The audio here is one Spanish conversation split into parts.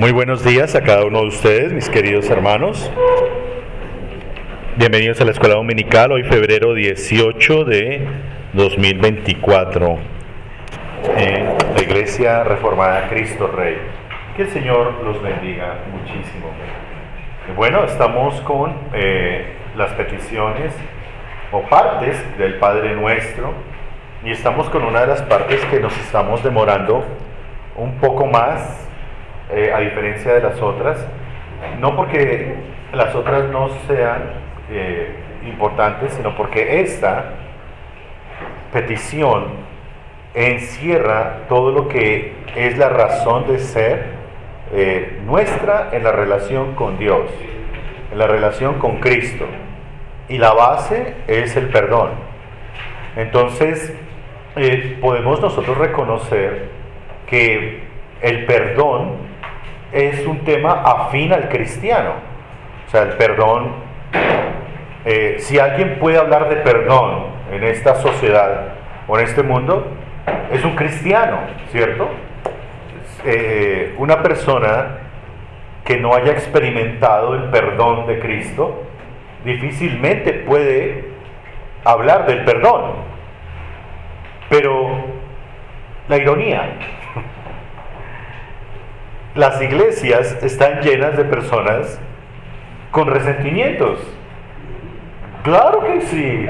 Muy buenos días a cada uno de ustedes, mis queridos hermanos. Bienvenidos a la Escuela Dominical, hoy febrero 18 de 2024, en la Iglesia Reformada Cristo Rey. Que el Señor los bendiga muchísimo. Bueno, estamos con eh, las peticiones o partes del Padre Nuestro y estamos con una de las partes que nos estamos demorando un poco más eh, a diferencia de las otras, no porque las otras no sean eh, importantes, sino porque esta petición encierra todo lo que es la razón de ser eh, nuestra en la relación con Dios, en la relación con Cristo. Y la base es el perdón. Entonces, podemos nosotros reconocer que el perdón es un tema afín al cristiano. O sea, el perdón, eh, si alguien puede hablar de perdón en esta sociedad o en este mundo, es un cristiano, ¿cierto? Eh, una persona que no haya experimentado el perdón de Cristo, difícilmente puede hablar del perdón. Pero la ironía las iglesias están llenas de personas con resentimientos. Claro que sí,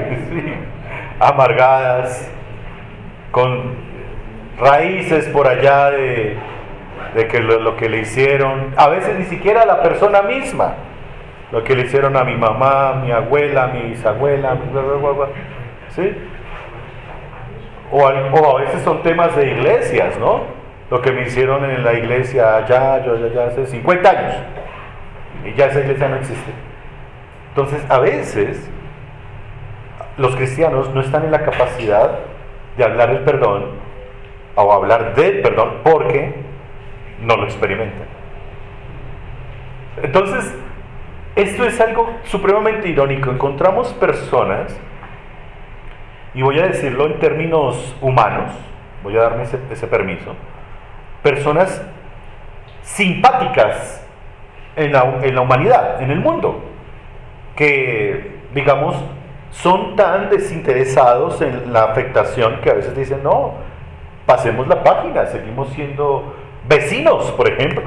amargadas, con raíces por allá de, que lo, que le hicieron, a veces ni siquiera a la persona misma, lo que le hicieron a mi mamá, mi abuela, mi bisabuela, ¿sí? O o a veces son temas de iglesias, ¿no? Lo que me hicieron en la iglesia allá, yo ya, hace 50 años. Y ya esa iglesia no existe. Entonces, a veces, los cristianos no están en la capacidad de hablar el perdón o hablar del perdón porque no lo experimentan. Entonces, esto es algo supremamente irónico. Encontramos personas, y voy a decirlo en términos humanos, voy a darme ese permiso, personas simpáticas en la, humanidad, en el mundo, que, digamos, son tan desinteresados en la afectación que a veces dicen, no, pasemos la página, seguimos siendo vecinos, por ejemplo,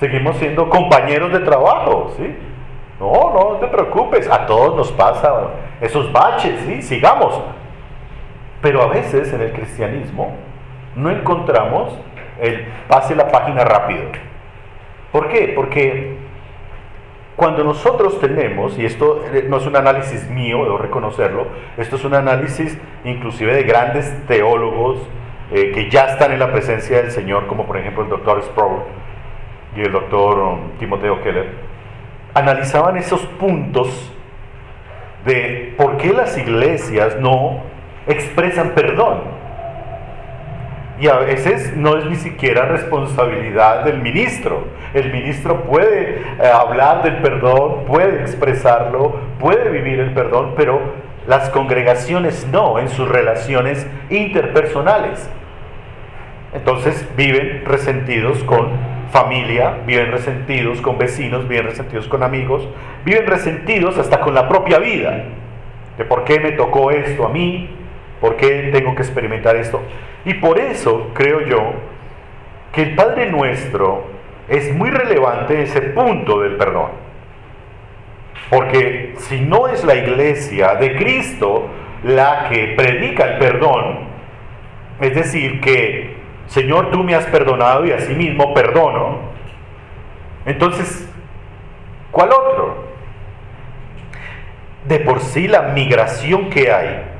seguimos siendo compañeros de trabajo, ¿sí? No, no te preocupes, a todos nos pasa esos baches, ¿sí? Sigamos. Pero a veces en el cristianismo no encontramos el pase la página rápido. ¿Por qué? Porque cuando nosotros tenemos, y esto eh, no es un análisis mío, debo reconocerlo, esto es un análisis inclusive de grandes teólogos eh, que ya están en la presencia del Señor, como por ejemplo el doctor Sproul y el doctor um, Timoteo Keller, analizaban esos puntos de por qué las iglesias no expresan perdón. Y a veces no es ni siquiera responsabilidad del ministro. El ministro puede eh, hablar del perdón, puede expresarlo, puede vivir el perdón, pero las congregaciones no en sus relaciones interpersonales. Entonces viven resentidos con familia, viven resentidos con vecinos, viven resentidos con amigos, viven resentidos hasta con la propia vida. De por qué me tocó esto a mí, por qué tengo que experimentar esto. Y por eso creo yo que el Padre Nuestro es muy relevante ese punto del perdón. Porque si no es la iglesia de Cristo la que predica el perdón, es decir, que Señor, tú me has perdonado y asimismo perdono, entonces, ¿cuál otro? De por sí la migración que hay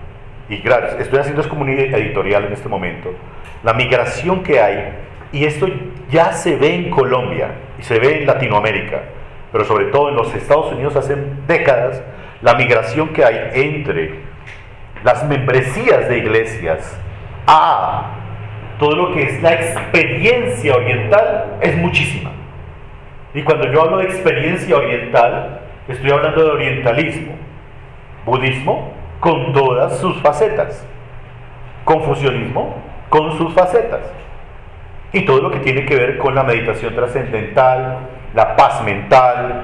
y gracias, estoy haciendo es como un editorial en este momento, la migración que hay, y esto ya se ve en Colombia y se ve en Latinoamérica, pero sobre todo en los Estados Unidos hace décadas, la migración que hay entre las membresías de iglesias a todo lo que es la experiencia oriental es muchísima. Y cuando yo hablo de experiencia oriental, estoy hablando de orientalismo, budismo, con todas sus facetas. Confucianismo con sus facetas. y todo lo que tiene que ver con la meditación trascendental, la paz mental,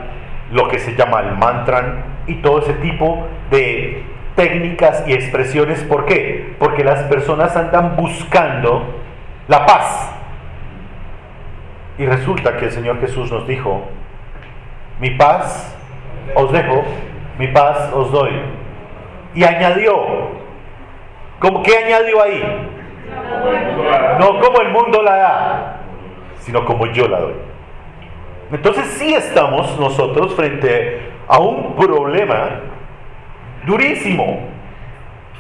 lo que se llama el mantra y todo ese tipo de técnicas y expresiones. ¿Por qué? Porque las personas andan buscando la paz. Y resulta que el Señor Jesús nos dijo, mi paz os dejo, mi paz os doy. Y añadió, ¿cómo qué añadió ahí? No como el mundo la da, sino como yo la doy. Entonces sí estamos nosotros frente a un problema durísimo.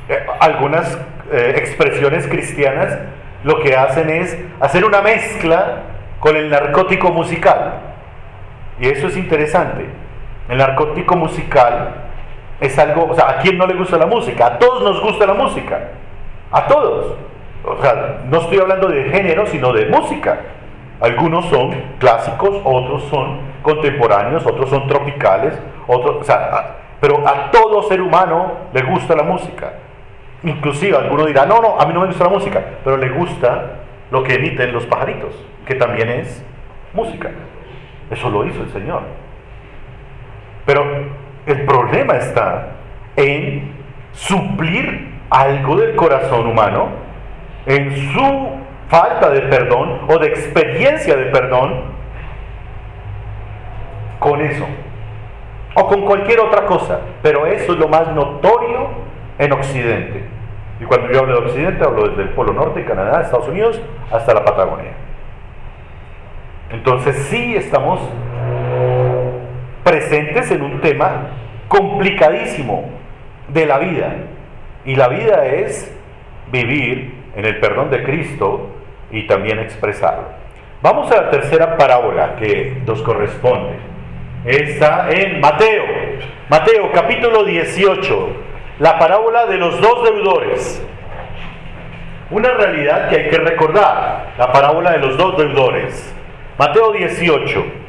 Eh, algunas eh, expresiones cristianas lo que hacen es hacer una mezcla con el narcótico musical. Y eso es interesante. El narcótico musical es algo, o sea, ¿a quién no le gusta la música? A todos nos gusta la música. A todos. O sea, no estoy hablando de género, sino de música. Algunos son clásicos, otros son contemporáneos, otros son tropicales, otros, o sea, pero a todo ser humano le gusta la música. Inclusive alguno dirá, no, no, a mí no me gusta la música, pero le gusta lo que emiten los pajaritos, que también es música. Eso lo hizo el Señor. Pero el problema está en suplir algo del corazón humano, en su falta de perdón o de experiencia de perdón con eso. O con cualquier otra cosa. Pero eso es lo más notorio en Occidente. Y cuando yo hablo de Occidente, hablo desde el Polo Norte, Canadá, Estados Unidos, hasta la Patagonia. Entonces sí estamos presentes en un tema complicadísimo de la vida. Y la vida es vivir en el perdón de Cristo y también expresarlo. Vamos a la tercera parábola que nos corresponde. Está en Mateo. Mateo capítulo 18. La parábola de los dos deudores. Una realidad que hay que recordar. La parábola de los dos deudores. Mateo 18.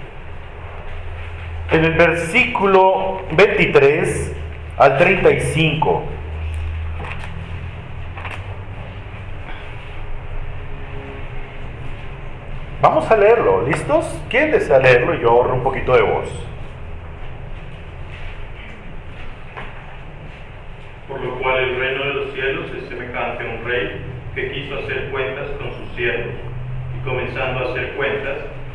En el versículo 23 al 35. Vamos a leerlo, ¿listos? ¿Quién desea leerlo? Yo ahorro un poquito de voz. Por lo cual el reino de los cielos es semejante a un rey que quiso hacer cuentas con sus siervos, y comenzando a hacer cuentas,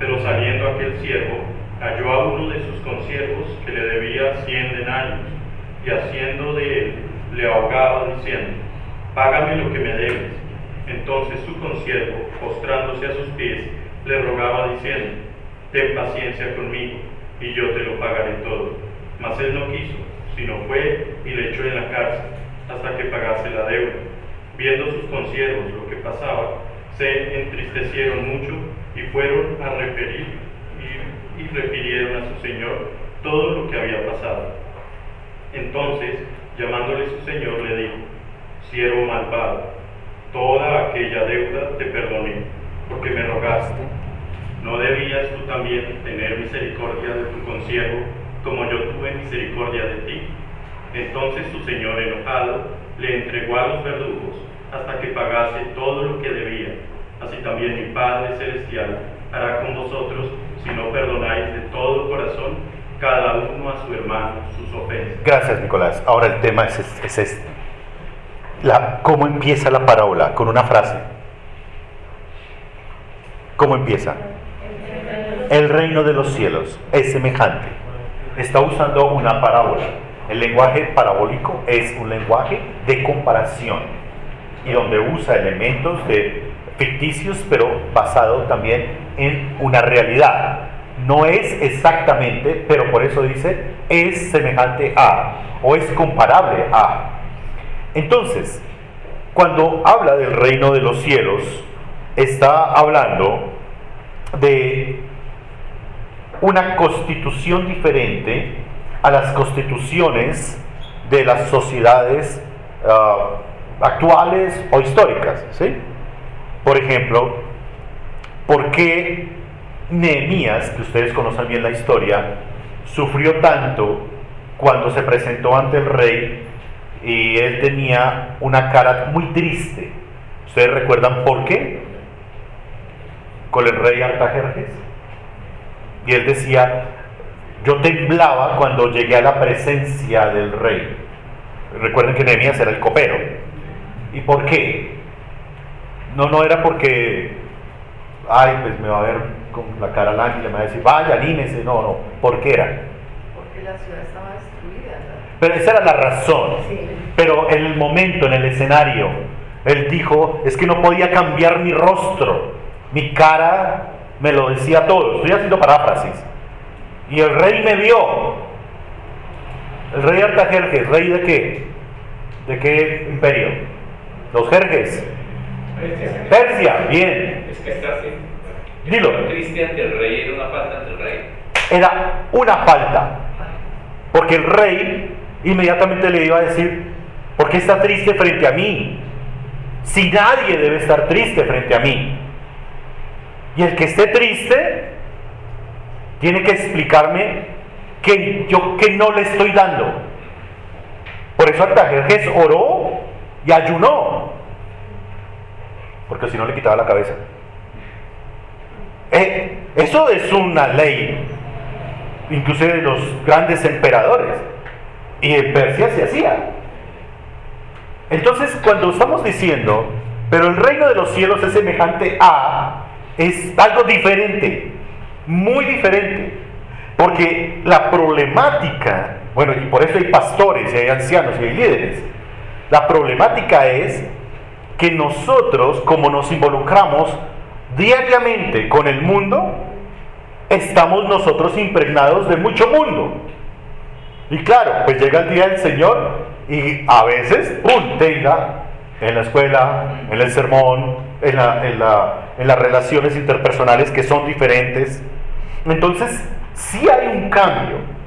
Pero saliendo aquel siervo, halló a uno de sus consiervos que le debía cien denarios, y haciendo de él, le ahogaba diciendo, Págame lo que me debes. Entonces su consiervo, postrándose a sus pies, le rogaba diciendo, ten paciencia conmigo, y yo te lo pagaré todo. Mas él no quiso, sino fue y le echó en la cárcel, hasta que pagase la deuda. Viendo sus consiervos lo que pasaba, se entristecieron mucho y fueron a referir y, y refirieron a su señor todo lo que había pasado. Entonces, llamándole su señor, le dijo, siervo malvado, toda aquella deuda te perdoné porque me rogaste. ¿No debías tú también tener misericordia de tu consiervo, como yo tuve misericordia de ti? Entonces su señor enojado le entregó a los verdugos hasta que pagase todo lo que debía. Así también mi Padre Celestial hará con vosotros si no perdonáis de todo corazón cada uno a su hermano sus ofensas. Gracias, Nicolás. Ahora el tema es, es este. ¿Cómo empieza la parábola? Con una frase. ¿Cómo empieza? El reino de los cielos es semejante. Está usando una parábola. El lenguaje parabólico es un lenguaje de comparación y donde usa elementos de ficticios pero basado también en una realidad. No es exactamente, pero por eso dice es semejante a o es comparable a. Entonces, cuando habla del reino de los cielos, está hablando de una constitución diferente a las constituciones de las sociedades ah, actuales o históricas. ¿sí? Por ejemplo, ¿por qué Nehemías, que ustedes conocen bien la historia, sufrió tanto cuando se presentó ante el rey y él tenía una cara muy triste? ¿Ustedes recuerdan por qué? Con el rey Artajerjes. Y él decía, yo temblaba cuando llegué a la presencia del rey. Recuerden que Nehemías era el copero. ¿Y por qué? No, no era porque, ay, pues me va a ver con la cara lágrima, me va a decir, vaya, anímese. No, no. ¿Por qué era? Porque la ciudad estaba destruida. Pero esa era la razón. Pero en el momento, en el escenario, él dijo, es que no podía cambiar mi rostro. Mi cara me lo decía todo. Estoy haciendo paráfrasis. Y el rey me vio. El rey Artajerjes, ¿rey de qué? ¿De qué imperio? Los Jerjes. Persia, bien. Es que está así. Dilo. triste ante el rey, era una falta ante el rey. Era una falta. Porque el rey inmediatamente le iba a decir, ¿por qué está triste frente a mí? Si nadie debe estar triste frente a mí. Y el que esté triste tiene que explicarme que yo que no le estoy dando. Por eso Artajerjes oró y ayunó. Porque si no le quitaba la cabeza. Eh, eso es una ley, inclusive de los grandes emperadores. Y en Persia se hacía. Entonces, cuando estamos diciendo, pero el reino de los cielos es semejante a, es algo diferente, muy diferente. Porque la problemática, bueno, y por eso hay pastores, y hay ancianos, y hay líderes. La problemática es que nosotros, como nos involucramos diariamente con el mundo, estamos nosotros impregnados de mucho mundo. Y claro, pues llega el día del Señor y a veces, ¡pum!, tenga en la escuela, en el sermón, en, la, en, la, en las relaciones interpersonales que son diferentes. Entonces, si hay un cambio.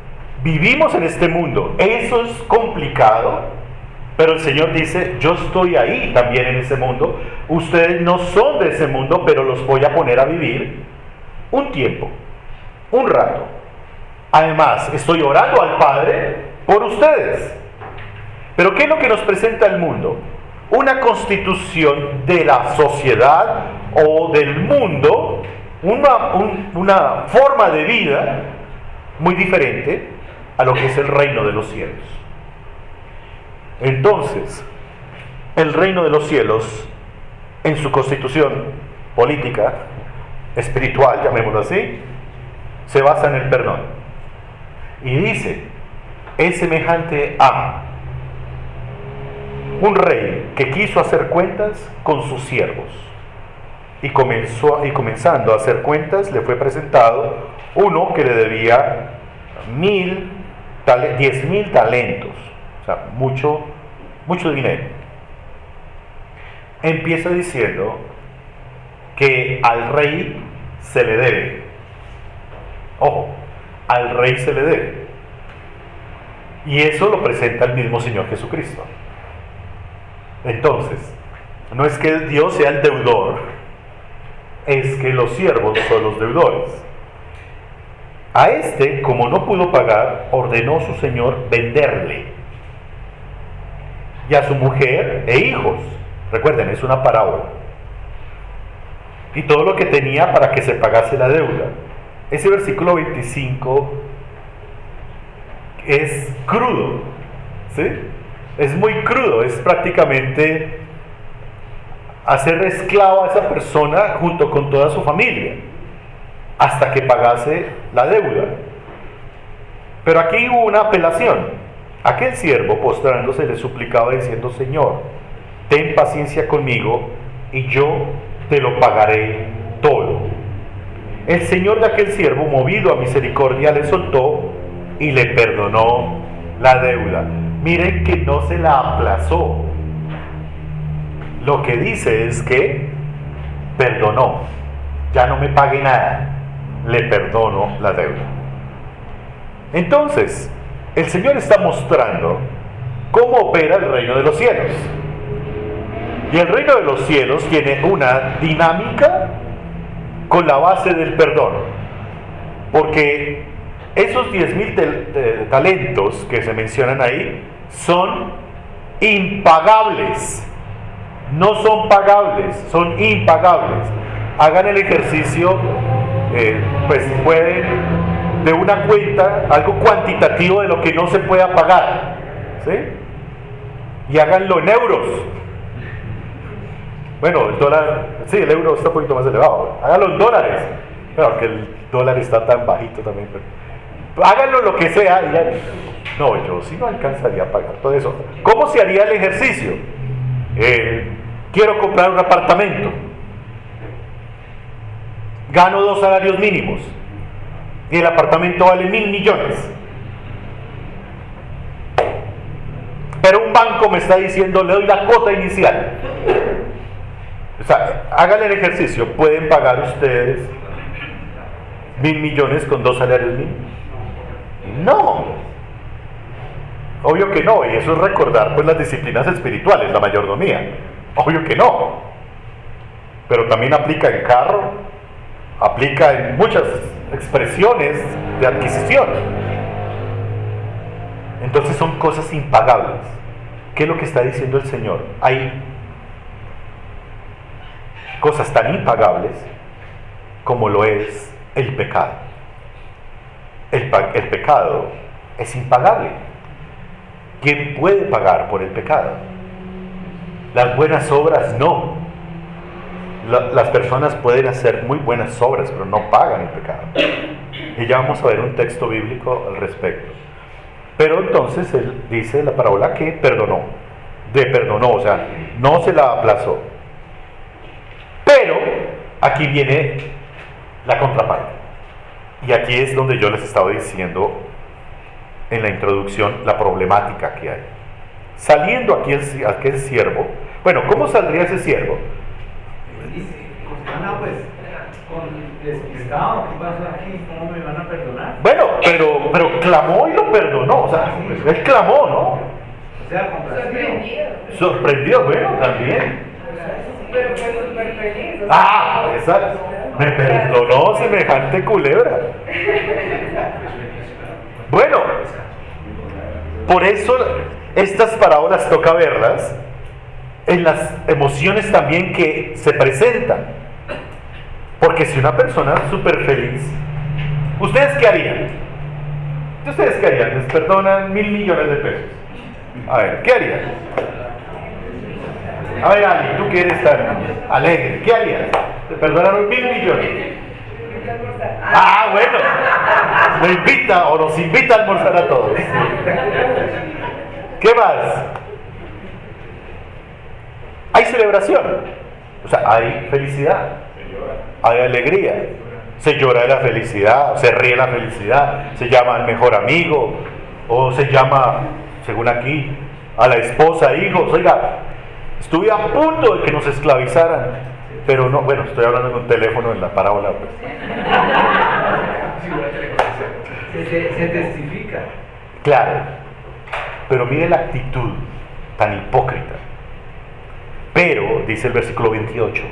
Vivimos en este mundo. Eso es complicado, pero el Señor dice, yo estoy ahí también en ese mundo. Ustedes no son de ese mundo, pero los voy a poner a vivir un tiempo, un rato. Además, estoy orando al Padre por ustedes. Pero ¿qué es lo que nos presenta el mundo? Una constitución de la sociedad o del mundo, una, un- una forma de vida muy diferente a lo que es el reino de los cielos. Entonces, el reino de los cielos, en su constitución política, espiritual, llamémoslo así, se basa en el perdón. Y dice, es semejante a un rey que quiso hacer cuentas con sus siervos. Y, comenzó, y comenzando a hacer cuentas, le fue presentado uno que le debía mil, diez mil talentos, o sea, mucho, mucho dinero. Empieza diciendo que al rey se le debe. Ojo, al rey se le debe. Y eso lo presenta el mismo Señor Jesucristo. Entonces, no es que Dios sea el deudor, es que los siervos son los deudores. A este, como no pudo pagar, ordenó su señor venderle. Y a su mujer e hijos. Recuerden, es una parábola. Y todo lo que tenía para que se pagase la deuda. Ese versículo 25 es crudo. ¿Sí? Es muy crudo. Es prácticamente hacer esclavo a esa persona junto con toda su familia hasta que pagase la deuda. Pero aquí hubo una apelación. Aquel siervo postrándose le suplicaba diciendo, Señor, ten paciencia conmigo y yo te lo pagaré todo. El señor de aquel siervo, movido a misericordia, le soltó y le perdonó la deuda. Miren que no se la aplazó. Lo que dice es que perdonó. ya no me pague nada, le perdono la deuda. Entonces, el Señor está mostrando cómo opera el reino de los cielos. Y el reino de los cielos tiene una dinámica con la base del perdón. Porque esos 10 mil talentos que se mencionan ahí son impagables. No son pagables, son impagables. Hagan el ejercicio, eh, pues pueden de una cuenta, algo cuantitativo de lo que no se pueda pagar. ¿sí? Y háganlo en euros. Bueno, el dólar, sí, el euro está un poquito más elevado. Háganlo en dólares. Claro, que el dólar está tan bajito también. Pero háganlo lo que sea. no, yo sí no alcanzaría a pagar todo eso. ¿Cómo se haría el ejercicio? Eh, quiero comprar un apartamento. Gano dos salarios mínimos. Y el apartamento vale mil millones. Pero un banco me está diciendo, le doy la cuota inicial. O sea, hagan el ejercicio, pueden pagar ustedes mil millones con dos salarios mínimos. No. Obvio que no, y eso es recordar pues las disciplinas espirituales, la mayordomía. Obvio que no. Pero también aplica en carro, aplica en muchas expresiones de adquisición. Entonces son cosas impagables. ¿Qué es lo que está diciendo el Señor? Hay cosas tan impagables como lo es el pecado. El, el, pecado es impagable. ¿Quién puede pagar por el pecado? Las buenas obras no. Las personas pueden hacer muy buenas obras, pero no pagan el pecado. Y ya vamos a ver un texto bíblico al respecto. Pero entonces él dice la parábola que perdonó, de perdonó, o sea, no se la aplazó. Pero aquí viene la contraparte. Y aquí es donde yo les estaba diciendo en la introducción la problemática que hay. Saliendo aquí el, aquel siervo, bueno, ¿cómo saldría ese siervo? Pues, despistado, ¿qué pasa aquí? ¿Cómo me van a perdonar? Bueno, pero, pero clamó y lo perdonó, o sea, él clamó, ¿no? O sea, Sorprendido. Sorprendido, bueno, también. Pero feliz. o sea, Ah, exacto. Me perdonó semejante culebra. Bueno, por eso estas parábolas toca verlas en las emociones también que se presentan. Porque si una persona súper feliz, ¿ustedes qué harían? ¿Ustedes qué harían? Les perdonan mil millones de pesos. A ver, ¿qué harían? A ver, Ali, tú que eres tan alegre, ¿qué harías? Te perdonaron mil millones. Ah, bueno. Lo invita o nos invita a almorzar a todos. ¿Qué más? Hay celebración. O sea, hay felicidad hay alegría. Se llora de la felicidad, se ríe de la felicidad, se llama al mejor amigo, o se llama, según aquí, a la esposa, hijos. Oiga, estuve a punto de que nos esclavizaran, pero no, bueno, estoy hablando en un teléfono en la parábola. Pues. Se, se testifica. Claro, pero mire la actitud tan hipócrita. Pero, dice el versículo 28,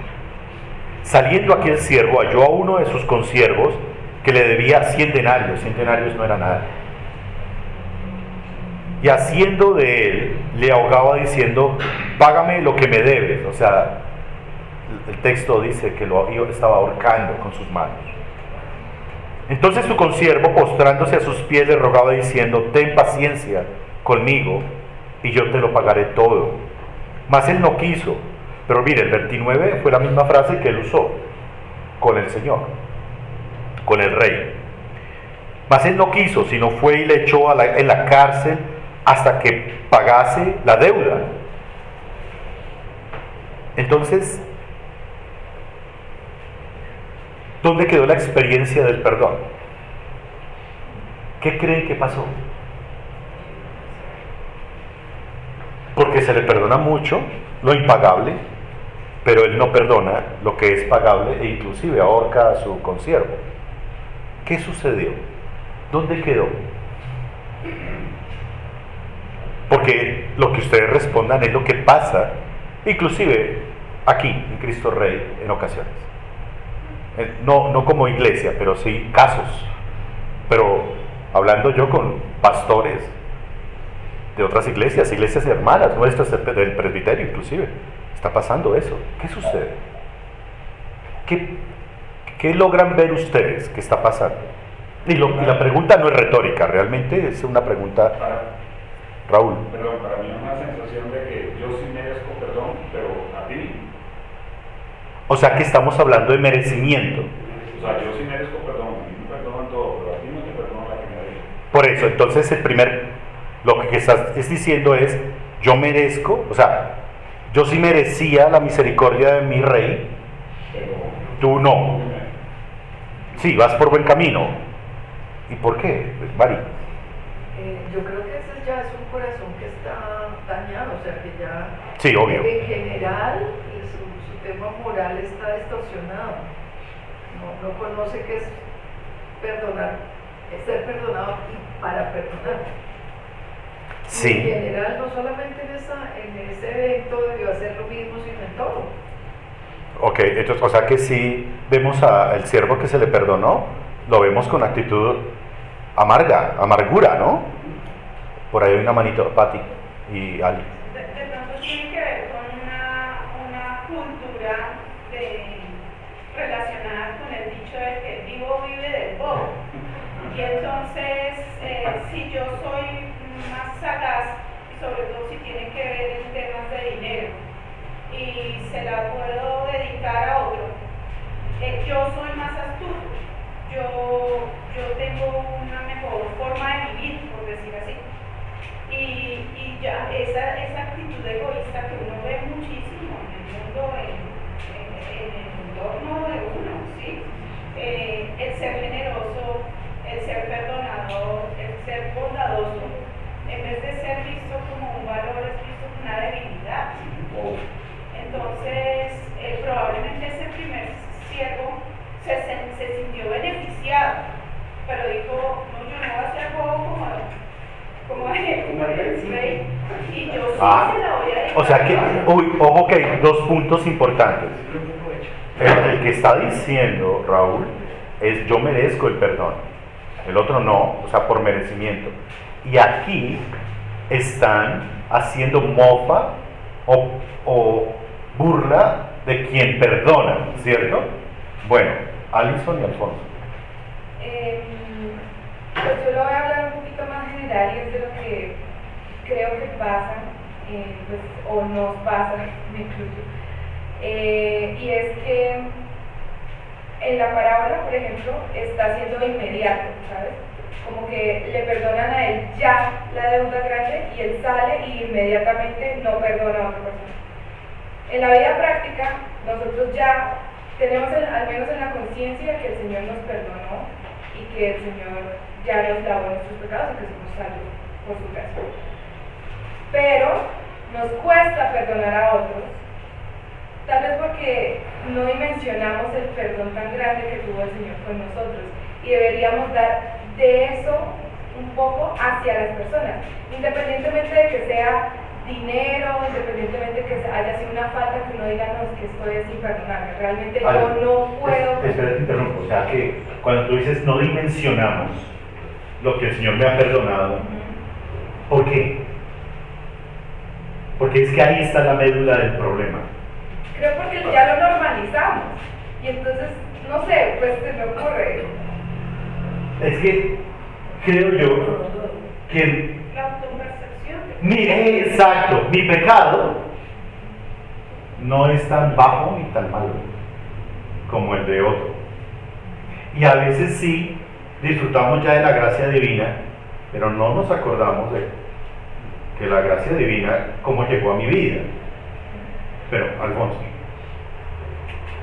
Saliendo aquel siervo halló a uno de sus consiervos que le debía 100 denarios, 100 denarios no era nada. Y haciendo de él, le ahogaba diciendo, págame lo que me debes. O sea, el texto dice que lo estaba ahorcando con sus manos. Entonces su consiervo, postrándose a sus pies, le rogaba diciendo, ten paciencia conmigo y yo te lo pagaré todo. Mas él no quiso pero mire, el 29 fue la misma frase que él usó con el Señor, con el rey. Mas él no quiso, sino fue y le echó en la cárcel hasta que pagase la deuda. Entonces, ¿dónde quedó la experiencia del perdón? ¿Qué creen que pasó? Porque se le perdona mucho lo impagable, pero él no perdona lo que es pagable e inclusive ahorca a su consiervo. ¿Qué sucedió? ¿Dónde quedó? Porque lo que ustedes respondan es lo que pasa, inclusive aquí, en Cristo Rey, en ocasiones. Eh, No, no como iglesia, pero sí casos. Pero hablando yo con pastores de otras iglesias, iglesias hermanas nuestras del del presbiterio inclusive, está pasando eso. ¿Qué sucede? ¿Qué, qué logran ver ustedes que está pasando? Y, lo- y la pregunta no es retórica, realmente es una pregunta, Para, Raúl. perdón, para mí es una sensación de que yo sí merezco perdón, pero a ti, O sea que estamos hablando de merecimiento. o sea, yo sí merezco perdón, a mí me perdonan todo, pero a ti no te perdono la primera vez. Por eso, entonces el primer, lo que estás es diciendo es, yo merezco, o sea, yo sí merecía la misericordia de mi rey, tú no. Sí, vas por buen camino. ¿Y por qué, Mari? Eh, yo creo que ese ya es un corazón que está dañado, o sea que ya Sí, obvio. en general su, su tema moral está distorsionado. No, no conoce qué es perdonar, es ser perdonado y para perdonar. Y En Sí. general, no solamente en, esa, en ese evento debió hacer lo mismo, sino en todo. Ok, entonces, o sea que sí vemos al siervo que se le perdonó, lo vemos con actitud amarga, amargura, ¿no? Por ahí hay una manito, Pati y Ali. De, de pronto tiene que ver con una, una cultura de, relacionada con el dicho de que el vivo vive del bobo. Y entonces, eh, si yo soy más sagaz, y sobre todo si tiene que ver en temas de dinero, y se la puedo dedicar a otro, eh, yo soy más astuto, yo, yo tengo una mejor forma de vivir, por decir así. Y, y ya esa, esa actitud egoísta que uno ve muchísimo en el mundo, en el entorno de uno, ¿sí? Eh, el ser generoso, el ser perdonador, el ser bondadoso, en vez de ser visto como un valor, es visto como una debilidad. Entonces, eh, probablemente ese primer siervo se, sen- se sintió beneficiado, pero dijo, no, yo no voy a ser bobo como, como, el- como el rey, y yo sí Ah, se la voy a dedicar O sea que, uy, ojo que hay dos puntos importantes. El, el que está diciendo Raúl es yo merezco el perdón. El otro no, o sea, por merecimiento. Y aquí están haciendo mofa o, burla de quien perdona, ¿cierto? Bueno, Alison y Alfonso. Eh, pues yo lo voy a hablar un poquito más general y es de lo que creo que pasa, pues, o nos pasa, me. Eh, y es que en la parábola, por ejemplo, está siendo inmediato, ¿sabes? Como que le perdonan a él ya la deuda grande y él sale y inmediatamente no perdona a otra persona. En la vida práctica, nosotros ya tenemos al menos en la conciencia que el Señor nos perdonó y que el Señor ya nos lavó nuestros pecados y que somos salvos por su gracia. Pero nos cuesta perdonar a otros, tal vez porque no dimensionamos el perdón tan grande que tuvo el Señor con nosotros y deberíamos dar de eso un poco hacia las personas, independientemente de que sea dinero, independientemente de que haya sido una falta que uno diga, no, es que esto es imperdonable, realmente yo no puedo... Espera, te interrumpo. O sea que cuando tú dices no dimensionamos lo que el Señor me ha perdonado, ¿por qué? Porque es que ahí está la médula del problema. Creo porque ya lo normalizamos. Y entonces, no sé, pues se me ocurre. Es que creo yo que La autopercepción. mi, exacto, mi pecado no es tan bajo ni tan malo como el de otro. Y a veces sí disfrutamos ya de la gracia divina, pero no nos acordamos de que la gracia divina, cómo llegó a mi vida. Pero, Alfonso,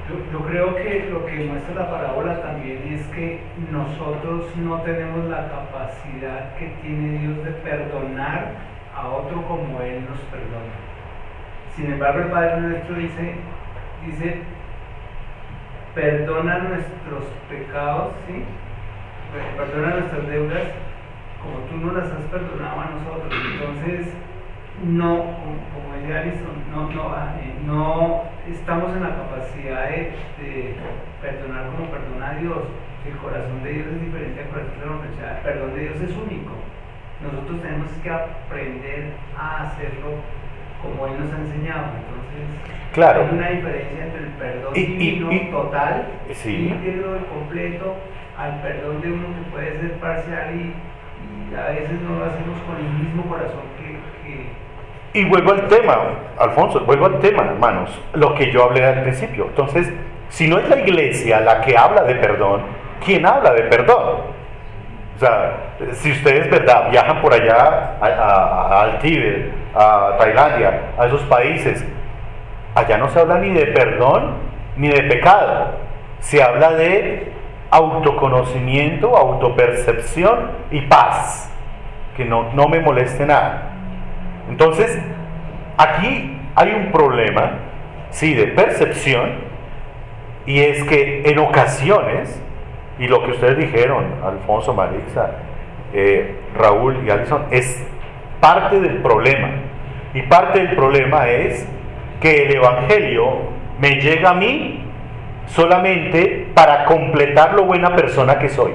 Yo, yo creo que lo que muestra la parábola también es que nosotros no tenemos la capacidad que tiene Dios de perdonar a otro como Él nos perdona. Sin embargo, el Padre nuestro dice, dice, perdona nuestros pecados, ¿sí? Perdona nuestras deudas como tú no las has perdonado a nosotros. Entonces, no, como, como decía no, no, ah, eh, no estamos en la capacidad de, de perdonar como perdona a Dios. El corazón de Dios es diferente al corazón del hombre, o sea, el perdón de Dios es único. Nosotros tenemos que aprender a hacerlo como Él nos ha enseñado. Entonces, Claro. hay una diferencia entre el perdón Y- y- divino y- total, Sí. íntegro y completo, al perdón de uno que puede ser parcial y, y a veces no lo hacemos con el mismo corazón que, Y vuelvo al tema, Alfonso, vuelvo al tema, hermanos, lo que yo hablé al principio. Entonces, si no es la iglesia la que habla de perdón, ¿quién habla de perdón? O sea, si ustedes, ¿verdad?, viajan por allá a- al Tíbet, a Tailandia, a esos países, allá no se habla ni de perdón ni de pecado, se habla de autoconocimiento, autopercepción y paz, que no, no me moleste nada. Entonces, aquí hay un problema, sí, de percepción, y es que en ocasiones, y lo que ustedes dijeron, Alfonso, Marixa, eh, Raúl y Alison, es parte del problema. Y parte del problema es que el Evangelio me llega a mí solamente para completar lo buena persona que soy.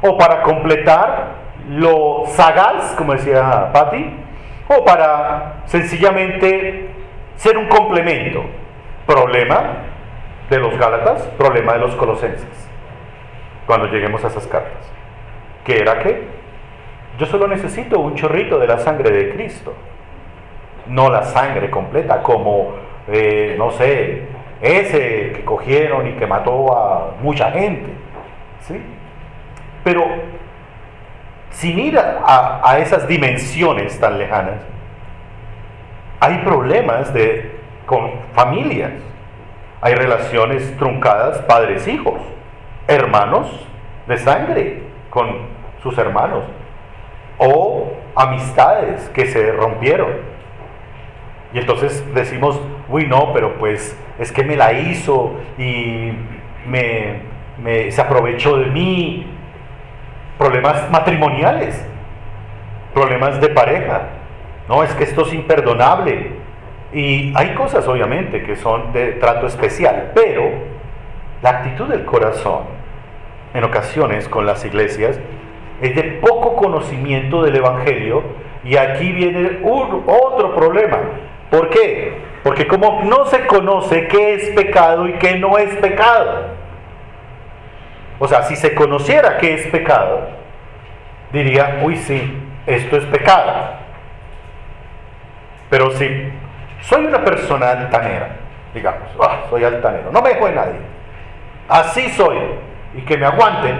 O para completar lo sagaz, como decía Patti, o para sencillamente ser un complemento. Problema de los Gálatas, problema de los Colosenses, cuando lleguemos a esas cartas. ¿Qué era que Yo solo necesito un chorrito de la sangre de Cristo, no la sangre completa, como, eh, no sé, ese que cogieron y que mató a mucha gente. ¿sí? Pero sin ir a, a- esas dimensiones tan lejanas, hay problemas de, con familias, hay relaciones truncadas padres-hijos, hermanos de sangre con sus hermanos, o amistades que se rompieron. Y entonces decimos, uy, no, pero pues es que me la hizo y me, se aprovechó de mí. Problemas matrimoniales, problemas de pareja. No, es que esto es imperdonable. Y hay cosas, obviamente, que son de trato especial, pero la actitud del corazón, en ocasiones con las iglesias, es de poco conocimiento del Evangelio y aquí viene un, otro problema. ¿Por qué? Porque como no se conoce qué es pecado y qué no es pecado. O sea, si se conociera qué es pecado, diría, uy sí, esto es pecado. Pero si soy una persona altanera, digamos, "Ah, soy altanero, no me dejo de nadie, así soy, y que me aguanten,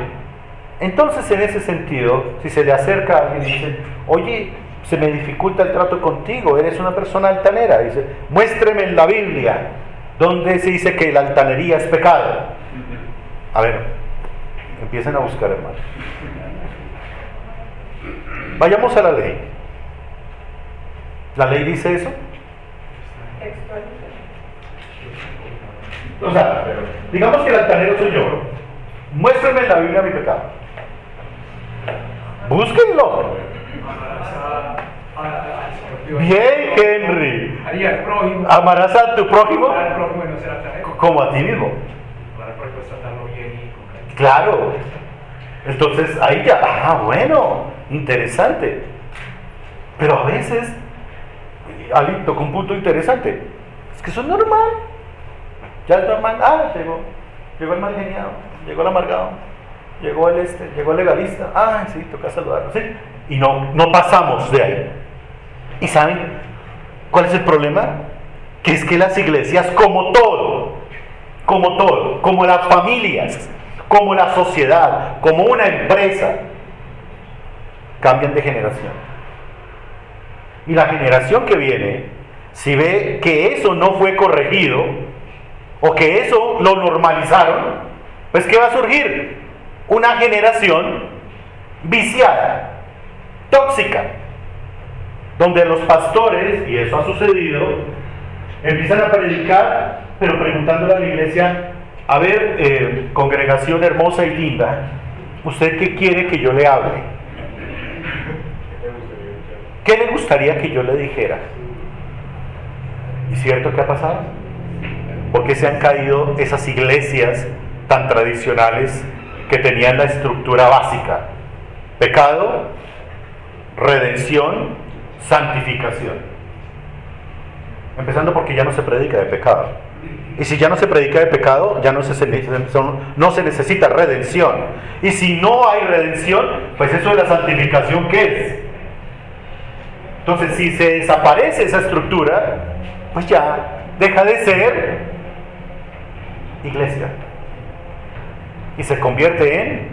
entonces, en ese sentido, si se le acerca a alguien y dice, oye, se me dificulta el trato contigo, eres una persona altanera, dice, muéstreme en la Biblia donde se dice que la altanería es pecado. A ver, empiecen a buscar, hermano. Vayamos a la ley. ¿La ley dice eso? O sea, digamos que el altanero soy yo. Muéstrenme en la Biblia mi pecado. Búsquenlo. Bien, Henry. Amarás a tu prójimo como a ti mismo. Claro. Entonces ahí ya, ah, bueno, interesante. Pero a veces, Ali tocó un punto interesante. Es que eso es normal. Ya es normal. Ah, llegó. Llegó el mal geniado, llegó el amargado, llegó el este, llegó el legalista. Ah, sí, toca saludarlo. Sí. Y no, no pasamos de ahí. ¿Y saben cuál es el problema? Que es que las iglesias, como todo, como todo, como las familias, como la sociedad, como una empresa, cambian de generación. Y la generación que viene, si ve que eso no fue corregido, o que eso lo normalizaron, pues ¿qué va a surgir? Una generación viciada, tóxica, donde los pastores, y eso ha sucedido, Empiezan a predicar, pero preguntándole a la iglesia, a ver, eh, congregación hermosa y linda, ¿usted qué quiere que yo le hable? ¿Qué le gustaría que yo le dijera? ¿Y cierto que ha pasado? ¿Por qué se han caído esas iglesias tan tradicionales que tenían la estructura básica? Pecado, redención, santificación. Empezando porque ya no se predica de pecado. Y si ya no se predica de pecado, ya no se, no se necesita redención. Y si no hay redención, pues eso de la santificación, ¿qué es? Entonces, si se desaparece esa estructura, pues ya deja de ser iglesia. Y se convierte en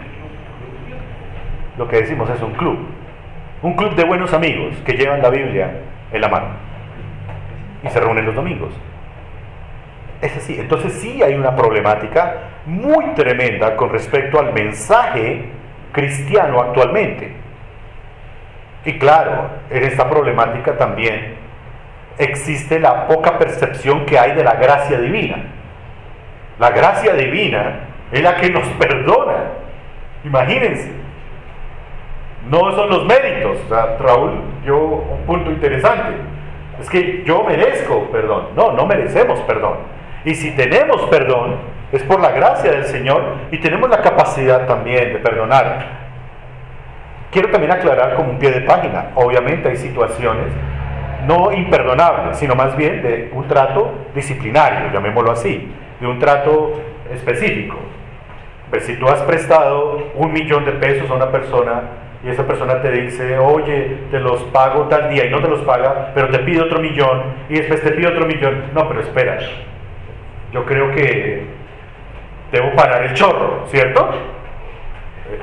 lo que decimos es un club. Un club de buenos amigos que llevan la Biblia en la mano. Y se reúnen los domingos. Es así. Entonces sí hay una problemática muy tremenda con respecto al mensaje cristiano actualmente. Y claro, en esta problemática también existe la poca percepción que hay de la gracia divina. La gracia divina es la que nos perdona. Imagínense. No son los méritos. Raúl dio un punto interesante. Es que yo merezco perdón. No, no merecemos perdón. Y si tenemos perdón, es por la gracia del Señor y tenemos la capacidad también de perdonar. Quiero también aclarar como un pie de página. Obviamente hay situaciones no imperdonables, sino más bien de un trato disciplinario, llamémoslo así, de un trato específico. Pues si tú has prestado un millón de pesos a una persona y esa persona te dice, oye, te los pago tal día y no te los paga, pero te pide otro millón y después te pide otro millón. No, pero espera, yo creo que debo parar el chorro, ¿cierto?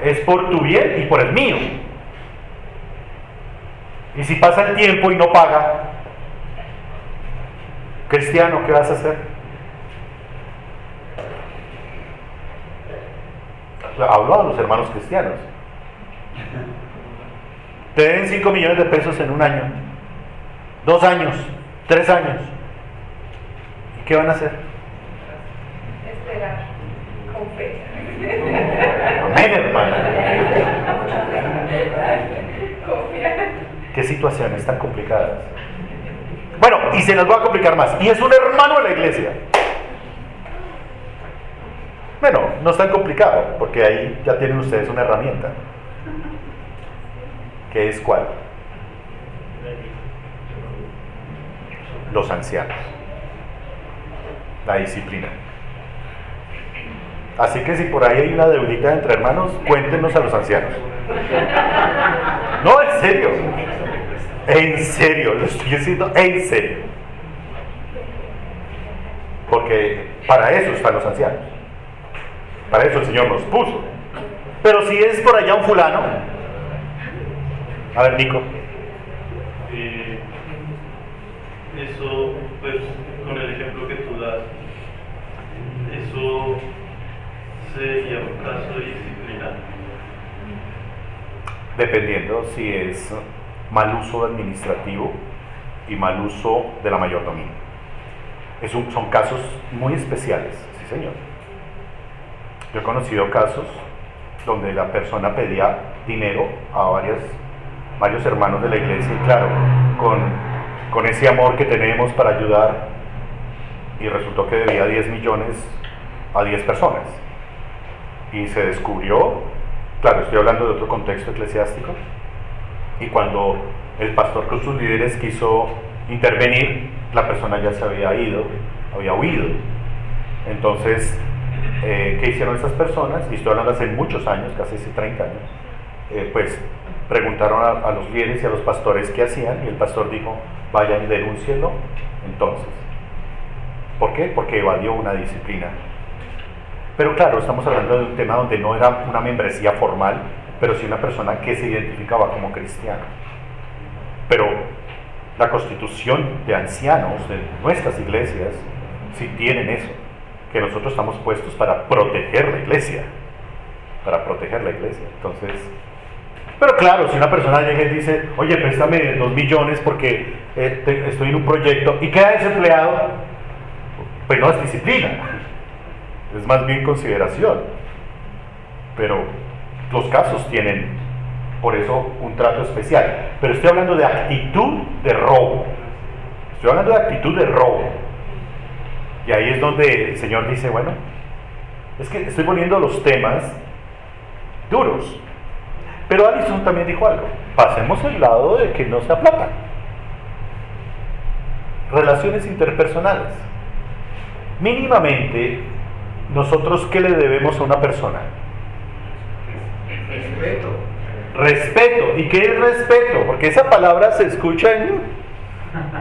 Es por tu bien y por el mío. Y si pasa el tiempo y no paga, cristiano, ¿qué vas a hacer? Hablo a los hermanos cristianos. Te den 5 millones de pesos en un año, dos años, tres años. ¿Y qué van a hacer? Esperar, con fe. Amén, hermana. Confiar. Qué situaciones tan complicadas. Bueno, y se las voy a complicar más. Y es un hermano de la iglesia. Bueno, no es tan complicado, porque ahí ya tienen ustedes una herramienta. ¿Qué es cuál? Los ancianos. La disciplina. Así que si por ahí hay una deudita entre hermanos, cuéntenos a los ancianos. No, en serio. En serio, lo estoy diciendo en serio. Porque para eso están los ancianos. Para eso el Señor nos puso. Pero si es por allá un fulano, a ver, Nico. Eh, eso, pues, con el ejemplo que tú das, eso sería un caso de disciplina. Dependiendo si es mal uso administrativo y mal uso de la mayordomía. Es un- son casos muy especiales, sí señor. Yo he conocido casos donde la persona pedía dinero a varios hermanos de la iglesia y claro, con, con ese amor que tenemos para ayudar y resultó que debía 10 millones a 10 personas. Y se descubrió, claro, estoy hablando de otro contexto eclesiástico, y cuando el pastor con sus líderes quiso intervenir, la persona ya se había ido, había huido. Entonces, eh, ¿qué hicieron estas personas? Y estoy hablando hace muchos años, casi hace 30 años. Eh, pues preguntaron a, a los líderes y a los pastores qué hacían, y el pastor dijo, vayan y denúncienlo. Entonces, ¿por qué? Porque evadió una disciplina. Pero claro, estamos hablando de un tema donde no era una membresía formal, pero sí una persona que se identificaba como cristiano. Pero la constitución de ancianos de nuestras iglesias sí tienen eso, que nosotros estamos puestos para proteger la iglesia, para proteger la iglesia. Entonces, Pero claro, si una persona llega y dice, oye, préstame dos millones porque eh, estoy en un proyecto y queda desempleado, pues no es disciplina, es más bien consideración. Pero los casos tienen, por eso, un trato especial. Pero estoy hablando de actitud de robo. Estoy hablando de actitud de robo. Y ahí es donde el Señor dice, bueno, es que estoy poniendo los temas duros. Pero Alison también dijo algo. Pasemos el lado de que no se aplatan. Relaciones interpersonales. Mínimamente, nosotros qué le debemos a una persona? Respeto. Respeto. ¿Y qué es respeto? Porque esa palabra se escucha en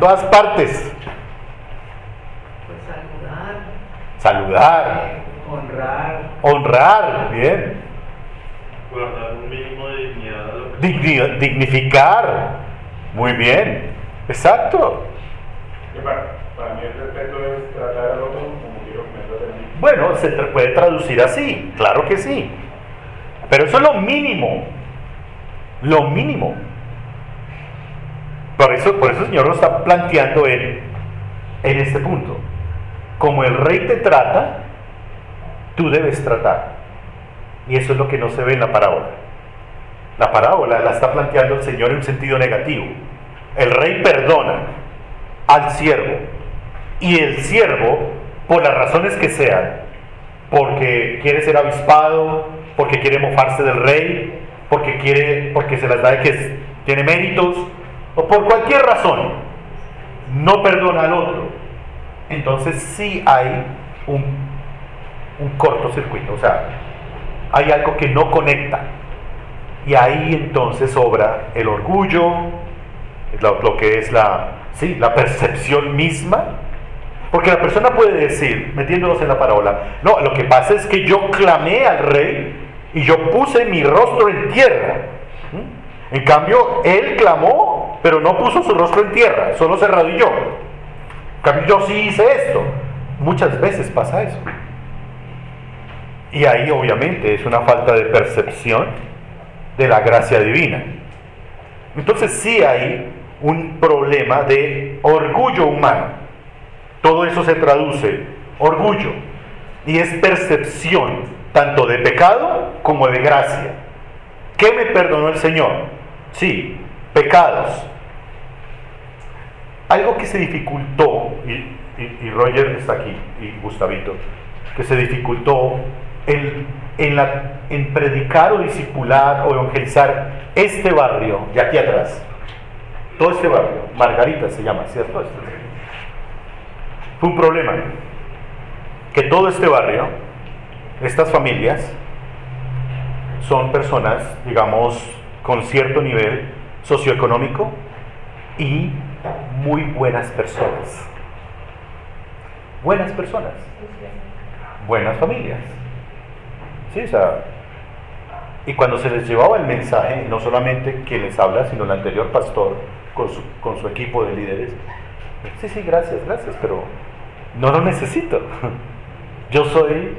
todas partes. Pues saludar. Saludar, Honrar. honrar, bien. Guardar un mínimo de dignidad a lo que Digni- dignificar, muy bien. Exacto. Para, para mí el respeto es tratar al otro como quiero que me traten. Bueno, se tra- puede traducir así, claro que sí. Pero eso es lo mínimo. Lo mínimo. Por eso, por eso el Señor lo está planteando en, en este punto. Como el rey te trata, tú debes tratar. Y eso es lo que no se ve en la parábola. La parábola la está planteando el Señor en un sentido negativo. El rey perdona al siervo. Y el siervo, por las razones que sean, porque quiere ser avispado, porque quiere mofarse del rey, porque quiere, porque se las da de que tiene méritos, o por cualquier razón, no perdona al otro. Entonces sí hay un, cortocircuito, o sea, hay algo que no conecta. Y ahí entonces obra el orgullo, lo, lo que es la, sí, la percepción misma. Porque la persona puede decir, metiéndonos en la parábola, no, lo que pasa es que yo clamé al rey y yo puse mi rostro en tierra. ¿Mm? En cambio, él clamó, pero no puso su rostro en tierra, solo se arrodilló. Yo sí hice esto. Muchas veces pasa eso. Y ahí obviamente es una falta de percepción de la gracia divina. Entonces sí hay un problema de orgullo humano. Todo eso se traduce orgullo y es percepción tanto de pecado como de gracia. ¿Qué me perdonó el Señor? Sí, pecados. Algo que se dificultó, y, y- Roger está aquí, y Gustavito, que se dificultó en, la, en predicar o discipular o evangelizar este barrio de aquí atrás. Todo este barrio, Margarita se llama, ¿cierto? Fue un problema que todo este barrio, estas familias, son personas, digamos, con cierto nivel socioeconómico y muy buenas personas. Buenas personas, buenas familias. Sí, o sea, y cuando se les llevaba el mensaje, no solamente quien les habla, sino el anterior pastor con su, con su equipo de líderes, sí, sí, gracias, gracias, pero no lo necesito. Yo soy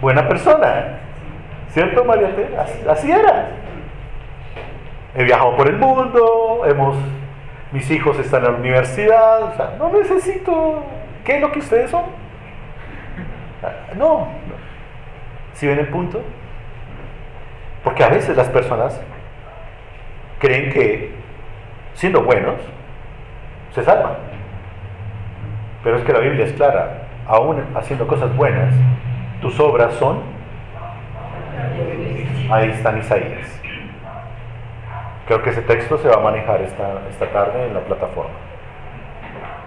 buena persona. ¿Cierto, María así era. He viajado por el mundo, hemos, mis hijos están en la universidad, o sea, no necesito. ¿Qué es lo que ustedes son? Ah, No. ¿Sí ven el punto? Porque a veces las personas creen que siendo buenos se salvan. Pero es que la Biblia es clara, aún haciendo cosas buenas, tus obras son... Ahí están Isaías. Creo que ese texto se va a manejar esta, esta tarde en la plataforma.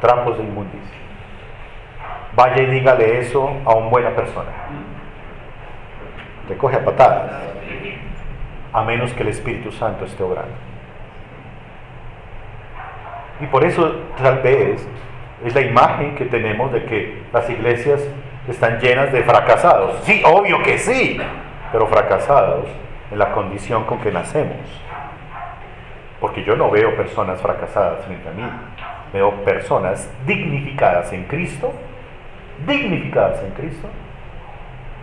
Trampos de inmundicia. Vaya y dígale eso a una buena persona. Te coge a patadas. A menos que el Espíritu Santo esté obrando. Y por eso tal vez es la imagen que tenemos de que las iglesias están llenas de fracasados. Sí, obvio que sí, pero fracasados en la condición con que nacemos. Porque yo no veo personas fracasadas frente a mí, veo personas dignificadas en Cristo, dignificadas en Cristo,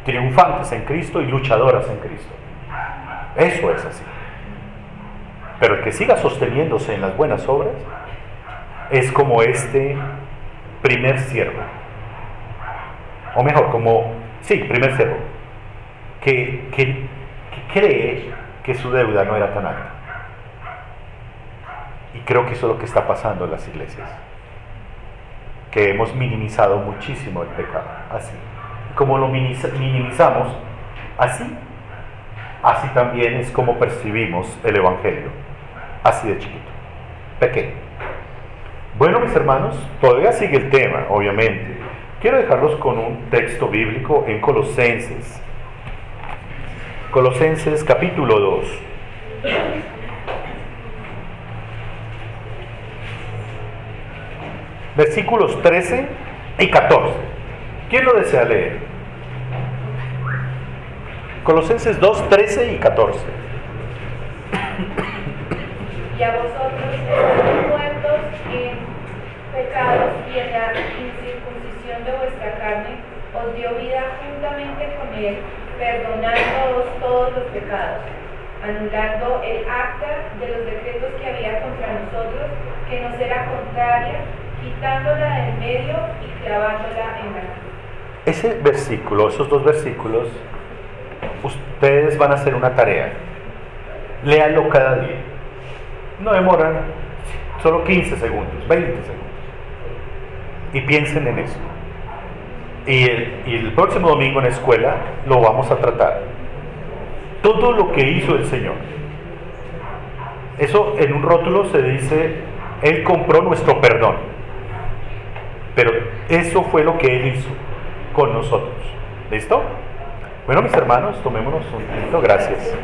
triunfantes en Cristo y luchadoras en Cristo. Eso es así. Pero el que siga sosteniéndose en las buenas obras es como este primer siervo. O mejor, como, sí, primer siervo, que, que, que cree que su deuda no era tan alta. Y creo que eso es lo que está pasando en las iglesias. Que hemos minimizado muchísimo el pecado. Así. Como lo minimiza- minimizamos, así, así también es como percibimos el Evangelio. Así de chiquito. Pequeño. Bueno, mis hermanos, todavía sigue el tema, obviamente. Quiero dejarlos con un texto bíblico en Colosenses. Colosenses capítulo 2. Versículos 13 y 14. ¿Quién lo desea leer? Colosenses 2, 13 y 14. Y a vosotros muertos en pecados y en la incircuncisión de vuestra carne, os dio vida juntamente con él, perdonándoos todos los pecados, anulando el acta de los decretos que había contra nosotros, que nos era contraria, quitándola del medio y clavándola en la cruz. Ese versículo, esos dos versículos, ustedes van a hacer una tarea. Léanlo cada día. No demoran solo 15 segundos, 20 segundos. Y piensen en eso. Y el, próximo domingo en la escuela lo vamos a tratar. Todo lo que hizo el Señor. Eso en un rótulo se dice, Él compró nuestro perdón. Pero eso fue lo que Él hizo con nosotros. ¿Listo? Bueno, mis hermanos, tomémonos un minuto. Gracias.